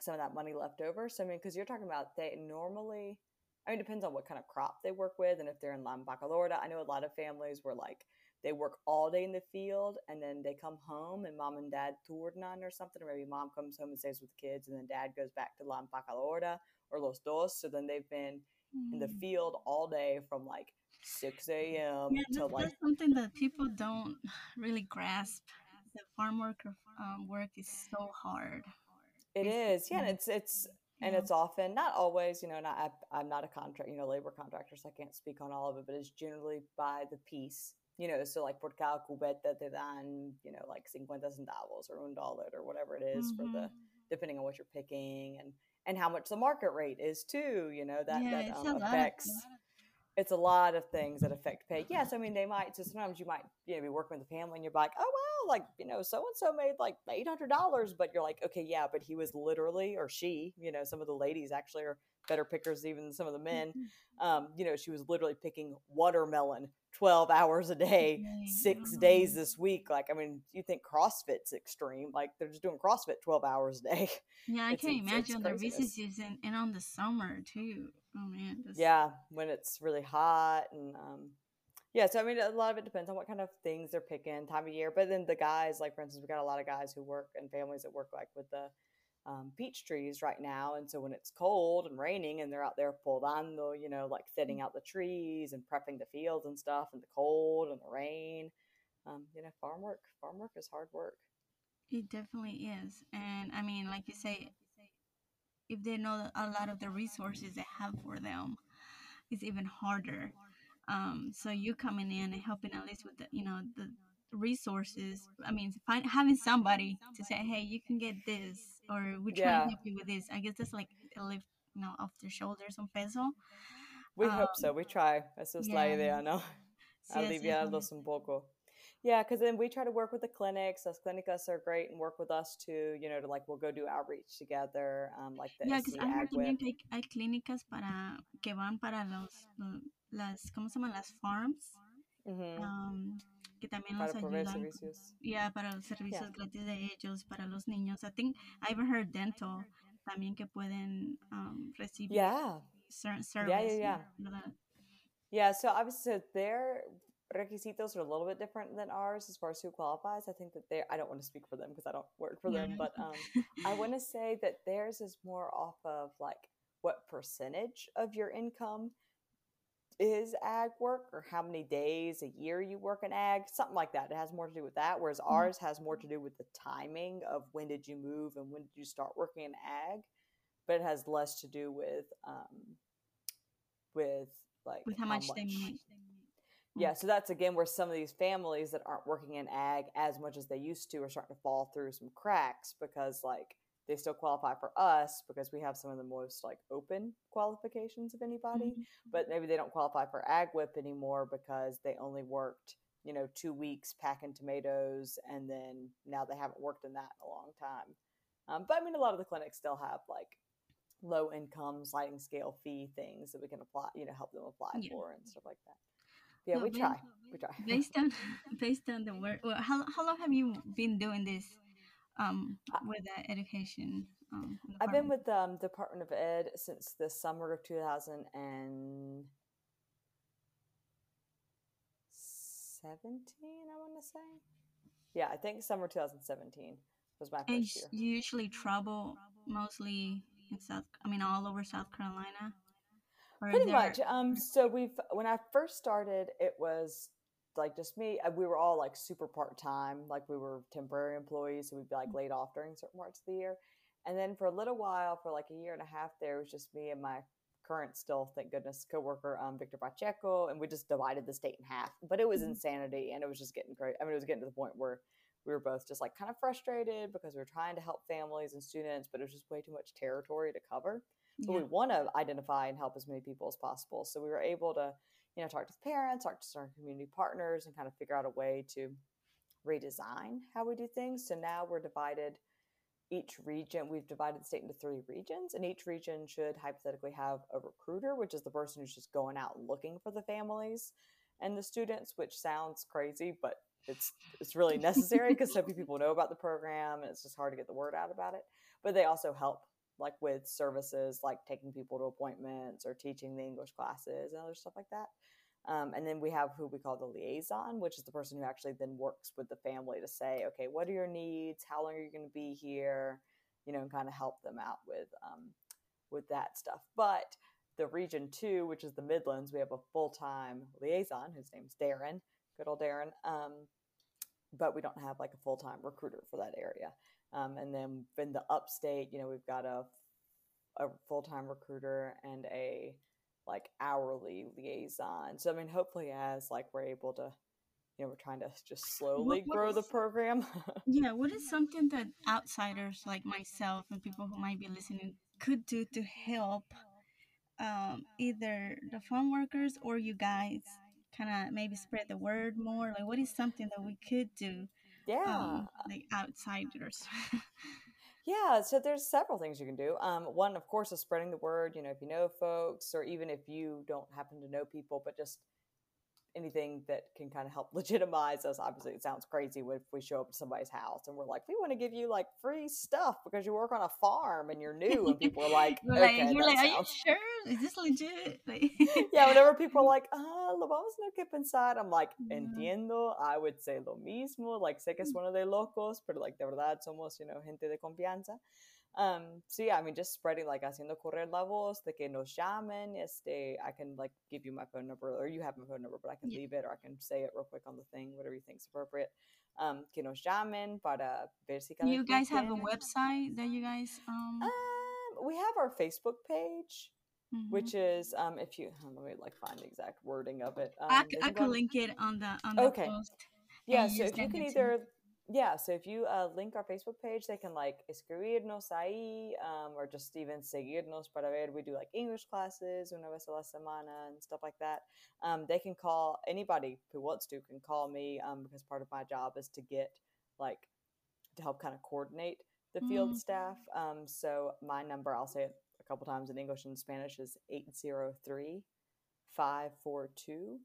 some of that money left over so i mean because you're talking about they normally i mean it depends on what kind of crop they work with and if they're in la Baccalorda i know a lot of families were like they work all day in the field and then they come home and mom and dad turnan or something or maybe mom comes home and stays with the kids and then dad goes back to la Baccalorda or los dos so then they've been mm. in the hmm. field all day from like 6 a.m. Yeah, to like that's something that people don't really grasp. The farm worker um, work is so hard. It it's, yeah. And it's it's and it's often not always. You know, not I, am not a contract, you know, labor contractor, so I can't speak on all of it. But it's generally by the piece. You know, so like por cada cubeta te dan, you know, like 50 centavos or un dollar or whatever it is mm-hmm. for the mm-hmm. depending on what you're picking and and how much the market rate is too. You know that yeah, that um, affects it's a lot of things that affect pay. Yes, I mean they might. So sometimes you might you know be working with a family and you're like, oh well, like you know so and so made like eight hundred dollars, but you're like, okay, yeah, but he was literally or she, you know, some of the ladies actually are better pickers even than some of the men. Mm-hmm. Um, you know, she was literally picking watermelon 12 hours a day, six days this week. Like, I mean, you think CrossFit's extreme. Like, they're just doing CrossFit 12 hours a day. Yeah, I can't imagine the busy season and on the summer too. Oh, man. Just... Yeah, when it's really hot. And, um, yeah, so I mean, a lot of it depends on what kind of things they're picking, time of year. But then the guys, like, for instance, we got a lot of guys who work and families that work, like, with the, um, peach trees right now. And so when it's cold and raining and they're out there podando, you know, like thinning out the trees and prepping the fields and stuff and the cold and the rain, um, you know, farm work, farm work is hard work. It definitely is. And I mean, like you say, if they know a lot of the resources they have for them, it's even harder. Um, so you coming in and helping at least with the, you know, the resources. I mean, find, having somebody to say, hey, you can get this, or we try yeah. to help you with this. I guess that's like a lift, you know, off their shoulders un peso. We um, hope so. We try. Eso es yeah. la idea, ¿no? Sí, Aliviarlos un poco. Yeah, because then we try to work with the clinics. Those clinicas are great and work with us too. You know, to like we'll go do outreach together, um, like the yeah, because I heard también que hay, clínicas para que van para los las cómo se llaman las farms. Mm-hmm. Um, que también para los ayudan. Yeah, para los servicios yeah. gratis de ellos, para los niños. I think I even heard dental también que pueden um, recibir. Yeah. Certain service. Yeah, yeah, yeah. Yeah, so obviously they're requisitos are a little bit different than ours as far as who qualifies. I think that they I don't want to speak for them because I don't work for them, but um, I want to say that theirs is more off of like what percentage of your income is ag work or how many days a year you work in ag, something like that. It has more to do with that, whereas mm-hmm. ours has more to do with the timing of when did you move and when did you start working in ag, but it has less to do with um, with like with how, how much, much they yeah, so that's again where some of these families that aren't working in ag as much as they used to are starting to fall through some cracks because like they still qualify for us because we have some of the most like open qualifications of anybody, mm-hmm. but maybe they don't qualify for ag whip anymore because they only worked you know two weeks packing tomatoes and then now they haven't worked in that in a long time. Um, but I mean, a lot of the clinics still have like low income sliding scale fee things that we can apply, you know, help them apply yeah. for and stuff like that yeah, we try. We try. Based on based on the work, well, how how long have you been doing this um, with the education? Um, I've been with the um, Department of Ed since the summer of 2017. I want to say. Yeah, I think summer 2017 was my first and year. You usually travel mostly in South. I mean, all over South Carolina. Pretty much. Um, so we've when I first started, it was like just me. Uh, we were all like super part time, like we were temporary employees, so we'd be like laid off during certain parts of the year. And then for a little while, for like a year and a half, there was just me and my current, still thank goodness, coworker, um, Victor Pacheco, and we just divided the state in half. But it was mm-hmm. insanity, and it was just getting great. I mean, it was getting to the point where we were both just like kind of frustrated because we were trying to help families and students, but it was just way too much territory to cover. But yeah. we want to identify and help as many people as possible. So we were able to, you know, talk to parents, talk to our community partners, and kind of figure out a way to redesign how we do things. So now we're divided. Each region, we've divided the state into three regions, and each region should hypothetically have a recruiter, which is the person who's just going out looking for the families and the students, which sounds crazy, but it's it's really necessary because so few people know about the program and it's just hard to get the word out about it. But they also help like with services like taking people to appointments or teaching the English classes and other stuff like that. Um, and then we have who we call the liaison, which is the person who actually then works with the family to say, okay, what are your needs? How long are you going to be here? You know, and kind of help them out with um, with that stuff. But the region two, which is the Midlands, we have a full time liaison whose name's Darren, good old Darren. Um, but we don't have like a full time recruiter for that area. Um, and then in the upstate, you know, we've got a, a full time recruiter and a like hourly liaison. So I mean, hopefully, as like we're able to, you know, we're trying to just slowly what, what grow is, the program. yeah, what is something that outsiders like myself and people who might be listening could do to help um, either the farm workers or you guys kind of maybe spread the word more? Like, what is something that we could do yeah. Um, like outsiders. Yeah so there's several things you can do. Um, one of course is spreading the word you know if you know folks or even if you don't happen to know people but just anything that can kind of help legitimize us. Obviously, it sounds crazy if we show up to somebody's house and we're like, we want to give you like free stuff because you work on a farm and you're new, and people are like, okay, like, you're like, sounds... are you sure? Is this legit? yeah, whenever people are like, ah, lo vamos no que pensar, I'm like, entiendo. I would say lo mismo. Like, sé que es mm. uno de locos, pero like de verdad somos, you know, gente de confianza. Um, so yeah, I mean, just spreading like haciendo correr la voz de que nos llamen. Este, I can like give you my phone number, or you have my phone number, but I can yeah. leave it, or I can say it real quick on the thing, whatever you think is appropriate. Um, que nos llamen para ver si You guys have a website that you guys um. um we have our Facebook page, mm-hmm. which is um, if you let me like find the exact wording of it. Um, I, I could link it on the on the okay. post. Yeah, so if you can either yeah, so if you uh, link our Facebook page, they can like escribirnos ahí um, or just even seguirnos para ver. We do like English classes una vez a la semana and stuff like that. Um, they can call anybody who wants to can call me um, because part of my job is to get like to help kind of coordinate the field mm. staff. Um, so my number, I'll say it a couple times in English and Spanish, is 803 542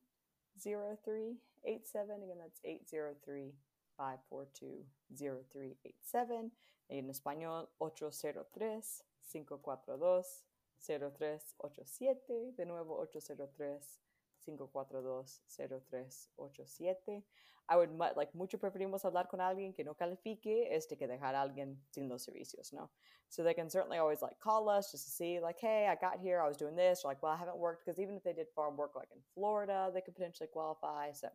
0387. Again, that's 803 542-0387 y en español 803-542-0387, de nuevo 803 542-0387. I would like mucho preferimos hablar con alguien que no califique este que dejar a alguien sin los servicios, ¿no? So they can certainly always like call us just to see like, hey, I got here, I was doing this, or like, well, I haven't worked because even if they did farm work like in Florida, they could potentially qualify. So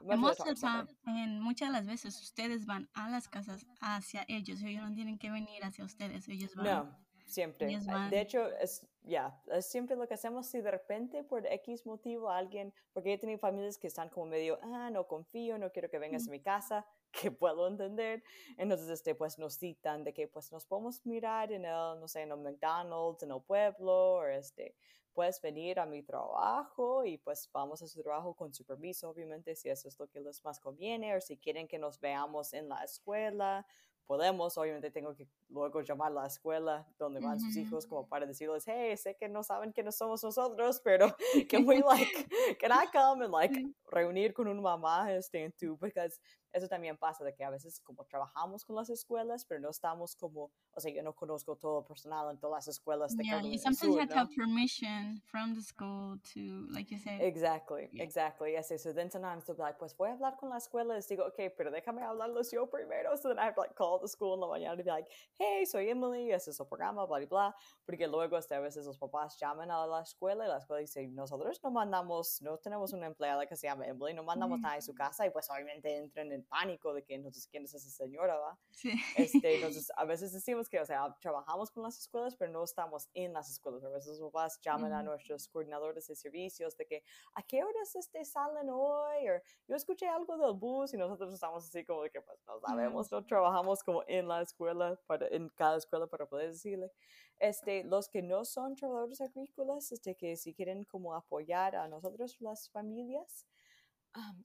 the time, en muchas de las veces ustedes van a las casas hacia ellos, ellos no tienen que venir hacia ustedes, ellos van. No Siempre. De hecho, es, ya, es siempre lo que hacemos si de repente por X motivo alguien, porque he tenido familias que están como medio, ah, no confío, no quiero que vengas a mi casa, que puedo entender. Entonces, este, pues nos citan de que pues nos podemos mirar en el, no sé, en el McDonald's, en el pueblo, o este, puedes venir a mi trabajo y pues vamos a su trabajo con su permiso, obviamente, si eso es lo que les más conviene, o si quieren que nos veamos en la escuela, podemos, obviamente tengo que luego llamar a la escuela donde van sus hijos como para decirles, hey, sé que no saben quiénes somos nosotros, pero can we like, can I come and like reunir con una mamá este, en tu, because eso también pasa de que a veces como trabajamos con las escuelas, pero no estamos como, o sea, yo no conozco todo el personal en todas las escuelas de yeah, you sometimes have to have permission from the school to, like you said. Exactly, yeah. exactly. Yes, so then sometimes they'll be like, pues voy a hablar con la escuela. Y digo, okay, pero déjame hablarlos yo primero. So then I have to like call the school en la mañana y be like, hey, soy Emily, ese es el programa, bla, bla, bla. Porque luego hasta a veces los papás llaman a la escuela y la escuela dice, nosotros no mandamos, no tenemos una empleada que se llama Emily, no mandamos mm -hmm. nada en su casa y pues obviamente entran en pánico de que entonces quién es esa señora, ¿va? Sí. Este, entonces, a veces decimos que, o sea, trabajamos con las escuelas, pero no estamos en las escuelas. A veces los papás llaman a nuestros coordinadores de servicios de que, ¿a qué horas este, salen hoy? O yo escuché algo del bus y nosotros estamos así como de que, pues, no sabemos, no trabajamos como en la escuela, para, en cada escuela para poder decirle. Este, los que no son trabajadores agrícolas, este, que si quieren como apoyar a nosotros, las familias,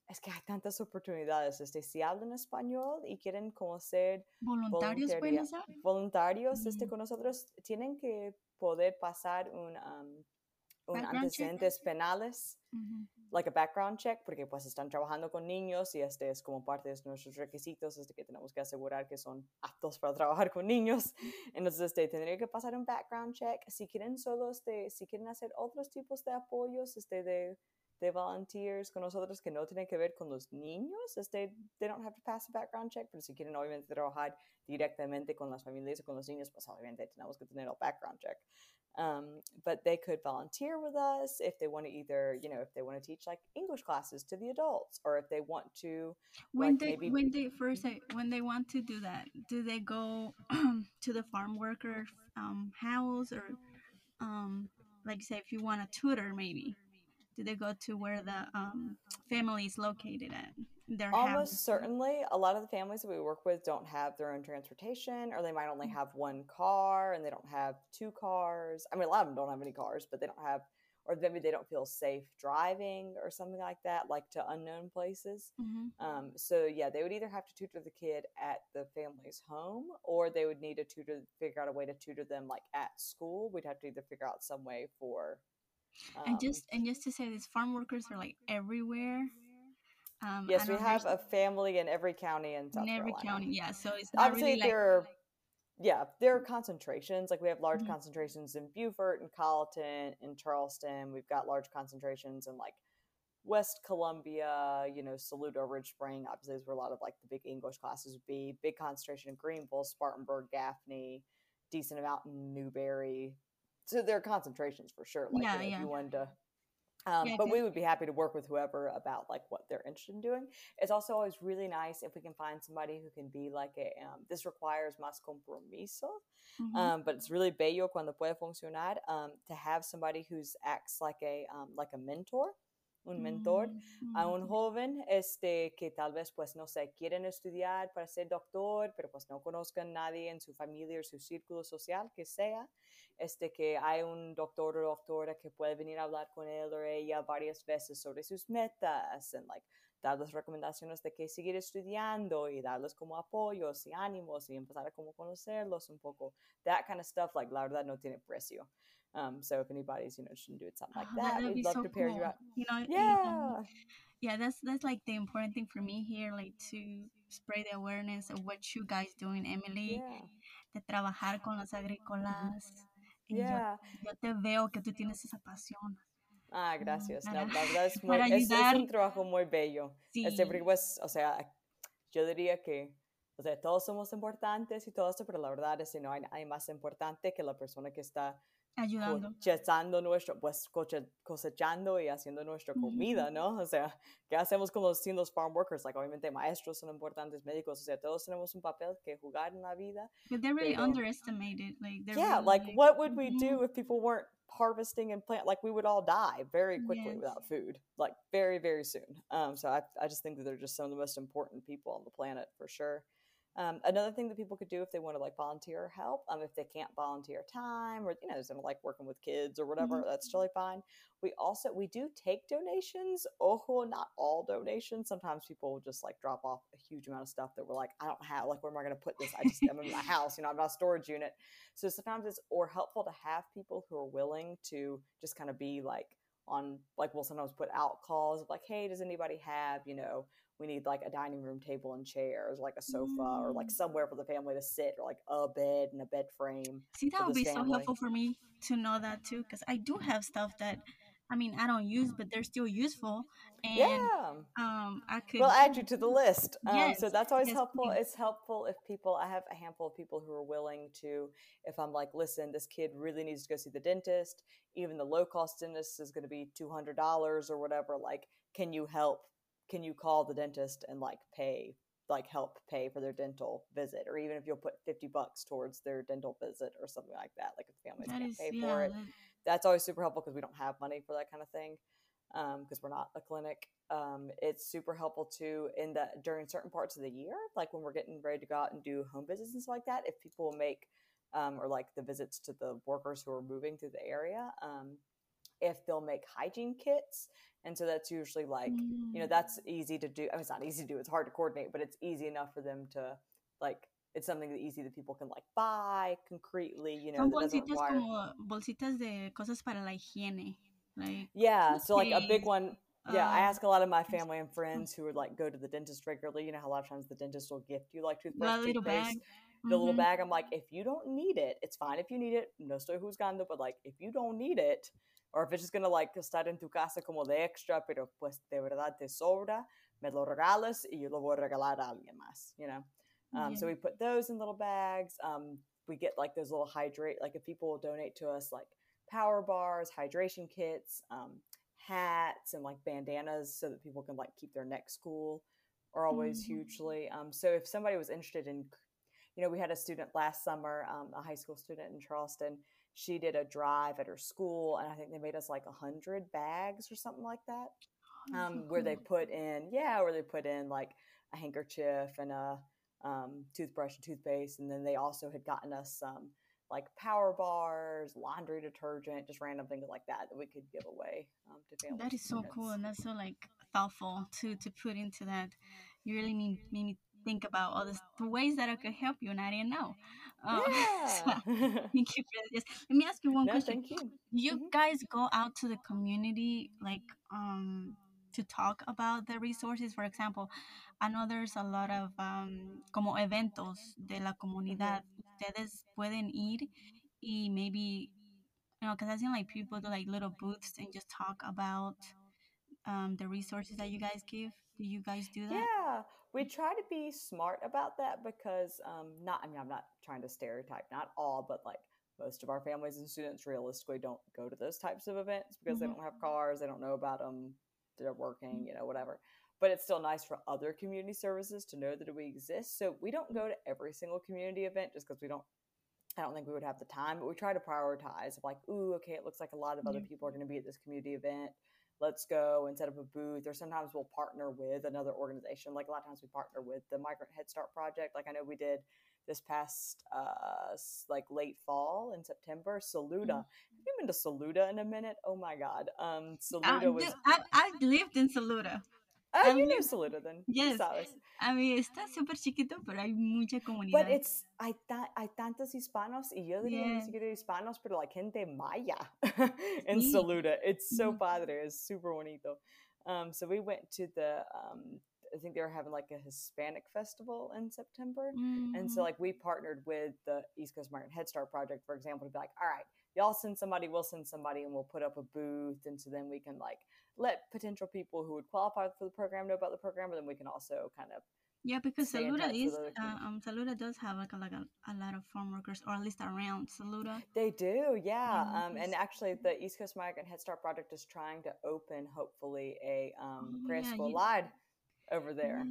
es que hay tantas oportunidades. Este, si hablan español y quieren como ser voluntarios, voluntarios este, mm. con nosotros, tienen que poder pasar un, un antecedentes penales, like a background check, porque pues están trabajando con niños y este es como parte de nuestros requisitos, este que tenemos que asegurar que son aptos para trabajar con niños. Entonces, este, tendría que pasar un background check. Si quieren solo, este, si quieren hacer otros tipos de apoyos, este, de de volunteers con nosotros que no tienen que ver con los niños. Este, they don't have to pass a background check, pero si quieren obviamente trabajar directamente con las familias o con los niños, pues obviamente tenemos que tener el background check. Um, but they could volunteer with us if they want to either, you know, if they want to teach like English classes to the adults, or if they want to. When like, they maybe... when they first when they want to do that, do they go to the farm worker um, house or, um, like say if you want a tutor maybe? Do they go to where the um, family is located at? Their Almost house? certainly. A lot of the families that we work with don't have their own transportation, or they might only have one car and they don't have two cars. I mean, a lot of them don't have any cars, but they don't have, or maybe they don't feel safe driving or something like that, like to unknown places. Mm-hmm. Um, so, yeah, they would either have to tutor the kid at the family's home, or they would need a tutor, to figure out a way to tutor them like at school. We'd have to either figure out some way for um, and just and just to say, these farm workers are like everywhere. Um, yes, we have a family in every county in South in every Carolina. county. Yeah, so it's obviously really there are, yeah, there are concentrations. Like we have large mm-hmm. concentrations in Beaufort and Colleton and Charleston. We've got large concentrations in like West Columbia, you know, Saluda, Ridge Spring. Obviously, is where a lot of like the big English classes would be. Big concentration in Greenville, Spartanburg, Gaffney, decent amount in Newberry, so there are concentrations for sure. Like yeah, you know, yeah. if you wanted to Um, yeah, but we would be happy to work with whoever about like what they're interested in doing. It's also always really nice if we can find somebody who can be like a. Um, this requires más compromiso, mm-hmm. um, but it's really bello cuando puede funcionar um, to have somebody who's acts like a um, like a mentor un mentor a un mm. joven este, que tal vez, pues, no sé, quieren estudiar para ser doctor, pero pues no conozcan a nadie en su familia o su círculo social, que sea, este, que hay un doctor o doctora que puede venir a hablar con él o ella varias veces sobre sus metas, y like, darles recomendaciones de que seguir estudiando y darles como apoyos y ánimos y empezar a como conocerlos un poco. That kind of stuff, like, la verdad no tiene precio. Um, so if anybody's you know should do something like oh, that, we'd love so to pair cool. you up. You know, yeah, yeah. That's that's like the important thing for me here, like to spread the awareness of what you guys doing, Emily. Yeah. De trabajar con las agrícolas. Yeah. Yo, yo te veo que tú tienes esa pasión. Ah, gracias. Para, no, la verdad es, muy, es, es, un trabajo muy bello. Sí. Este, pues, o sea, yo diría que o sea, todos somos importantes y todo eso, pero la verdad es que no hay, hay más importante que la persona que está ayudando. Cosechando nuestro, pues cosechando y haciendo nuestra comida, ¿no? O sea, ¿qué hacemos con los, los farm workers? Like, obviamente maestros son importantes, médicos, o sea, todos tenemos un papel que jugar en la vida. But they're really pero, underestimated. Like, yeah, really, like, what would we do if people weren't harvesting and plant? Like, we would all die very quickly yes. without food, like, very, very soon. Um, so I, I just think that they're just some of the most important people on the planet for sure. Um, another thing that people could do if they want to like volunteer help, um, if they can't volunteer time or you know, don't like working with kids or whatever, mm-hmm. that's totally fine. We also we do take donations. Oh, not all donations. Sometimes people will just like drop off a huge amount of stuff that we're like, I don't have. Like, where am I going to put this? I just am in my house. You know, I'm not a storage unit. So sometimes it's or helpful to have people who are willing to just kind of be like on like we'll sometimes put out calls of like, hey, does anybody have you know we need like a dining room table and chairs, like a sofa, mm. or like mm. somewhere for the family to sit, or like a bed and a bed frame. See, that would be family. so helpful for me to know that too, because I do have stuff that I mean, I don't use, but they're still useful. And yeah. um, I could. We'll add you to the list. Um, yes, so that's always yes, helpful. Please. It's helpful if people. I have a handful of people who are willing to. If I'm like, listen, this kid really needs to go see the dentist. Even the low cost dentist is going to be two hundred dollars or whatever. Like, can you help can you call the dentist and like pay like help pay for their dental visit? Or even if you'll put 50 bucks towards their dental visit or something like that like if families that can't pay yeah, for it. that... that's always super helpful because we don't have money for that kind of thing because um, we're not a clinic. Um, it's super helpful too in that during certain parts of the year like when we're getting ready to go out and do home visits and stuff like that if people make um, or like the visits to the workers who are moving through the area um, if they'll make hygiene kits and so that's usually like mm. you know mm. that's easy to do I mean, it's not easy to do it's hard to coordinate but it's easy enough for them to like it's something that easy that people can like buy concretely you know bolsitas require... como bolsitas de cosas para la higiene like yeah so like a big one yeah, I ask a lot of my family and friends who would like go to the dentist regularly. You know how a lot of times the dentist will gift you like toothbrush, little bag. the mm-hmm. little bag. I'm like, if you don't need it, it's fine if you need it. No estoy juzgando, but like if you don't need it, or if it's just gonna like estar en tu casa como de extra, pero pues de verdad te sobra, me lo regalas y yo lo voy a regalar a alguien más, you know. Um, yeah. So we put those in little bags. Um, we get like those little hydrate, like if people donate to us like power bars, hydration kits, um, hats, and like bandanas so that people can like keep their necks cool are always mm-hmm. hugely. Um, so if somebody was interested in, you know, we had a student last summer, um, a high school student in Charleston she did a drive at her school and i think they made us like a hundred bags or something like that oh, um, where they put in yeah where they put in like a handkerchief and a um, toothbrush and toothpaste and then they also had gotten us some like power bars laundry detergent just random things like that that we could give away um, to families that is so cool and that's so like thoughtful to to put into that. You really need made me think about all this, the ways that I could help you, and I didn't know. Um, yeah. so, thank you for this. Let me ask you one no, question. Thank you. You mm-hmm. guys go out to the community, like um, to talk about the resources. For example, I know there's a lot of um, como eventos de la comunidad. Ustedes pueden ir y maybe you know, because I've seen like people do like little booths and just talk about um, the resources that you guys give. Do you guys do that? Yeah, we try to be smart about that because um, not. I mean, I'm not trying to stereotype, not all, but like most of our families and students realistically don't go to those types of events because mm-hmm. they don't have cars, they don't know about them, they're working, you know, whatever. But it's still nice for other community services to know that we exist. So we don't go to every single community event just because we don't I don't think we would have the time, but we try to prioritize like, ooh, okay, it looks like a lot of other people are going to be at this community event. Let's go and set up a booth. Or sometimes we'll partner with another organization. Like a lot of times we partner with the Migrant Head Start Project. Like I know we did this past uh like late fall in September. Saluda. Mm-hmm. Have you been to Saluda in a minute? Oh my god. Um Saluda was I, I lived in Saluda. Oh, you knew Saluda then. Yes. Sabes. I mean, está súper chiquito, pero hay mucha comunidad. But it's, hay, ta, hay tantos hispanos, y yo diría yeah. ni siquiera hispanos, pero like gente maya in sí. Saluda. It's so mm-hmm. padre. It's super bonito. Um, so we went to the um, I think they were having like a Hispanic festival in September. Mm-hmm. And so mm-hmm. like we partnered with the East Coast Migrant Head Start Project, for example, to be like, all right, y'all send somebody, we'll send somebody and we'll put up a booth. And so then we can like let potential people who would qualify for the program know about the program, but then we can also kind of yeah, because Saluda is uh, um Saluda does have like a, like a, a, lot of farm workers, or at least around Saluda. They do, yeah. Um, and actually, the East Coast Migrant Head Start Project is trying to open, hopefully, a um, oh, yeah, school you, over there.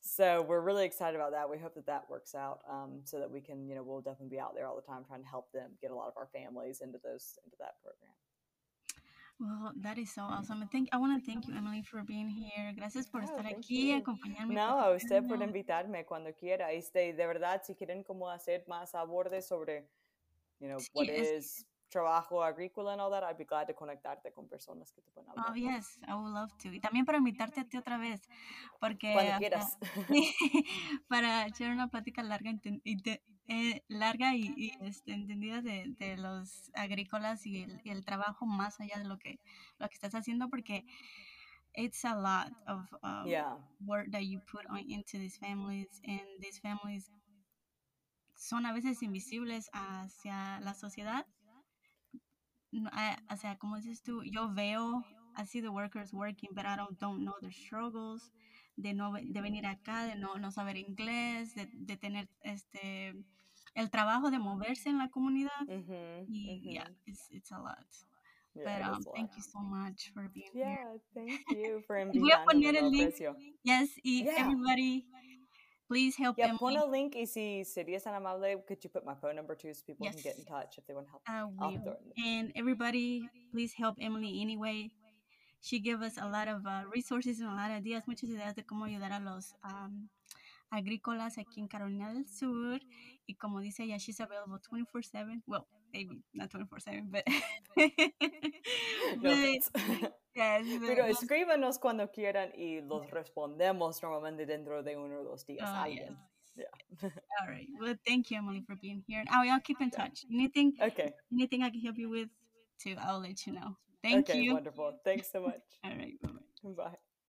So we're really excited about that. We hope that that works out, um, so that we can, you know, we'll definitely be out there all the time trying to help them get a lot of our families into those into that program. Well, that is so awesome. Thank, I want to thank you, Emily, for being here. Gracias por oh, estar aquí, you. acompañarme. No, a usted por invitarme cuando quiera. Este, de verdad, si quieren como hacer más abordes sobre, you know, sí, what es, is trabajo agrícola and all that, I'd be glad to conectarte con personas que te puedan hablar. Oh, yes, I would love to. Y también para invitarte a ti otra vez, porque... Cuando quieras. para echar una plática larga, eh, larga y, y este, entendida de, de, los agrícolas y el, y el, trabajo más allá de lo que, lo que estás haciendo, porque it's a lot of um, yeah. work that you put on into these families, and these families son a veces invisibles hacia la sociedad o sea, como dices tú, yo veo, I see the workers working, but I don't, don't know their struggles, de, no, de venir acá, de no, no saber inglés, de, de tener este el trabajo de moverse en la comunidad. Y. Yeah, it's, it's a lot. Yeah, but um, thank you so much for being yeah, here. Yeah, thank you for inviting Voy a poner el link. Yes, y yeah. everybody please help yeah, Emily. pon a link y si serías tan amable, could you put my phone number too so people yes. can get in touch if they want help? I will. And everybody, please help Emily anyway. She gave us a lot of uh, resources and a lot of ideas, muchas ideas de cómo ayudar a los um, agrícolas aquí en Carolina del Sur. Y como dice ella, she's available 24-7. Well, maybe not 24-7, but... but Pero escríbanos cuando quieran y los respondemos normalmente dentro de uno o dos días. Oh, yes. Yeah. All right. Well, thank you, Emily, for being here. Ah, and I'll keep in touch. Anything? Okay. Anything I can help you with, too, I'll let you know. Thank okay, you. Wonderful. Thanks so much. All right. Bye-bye. Bye.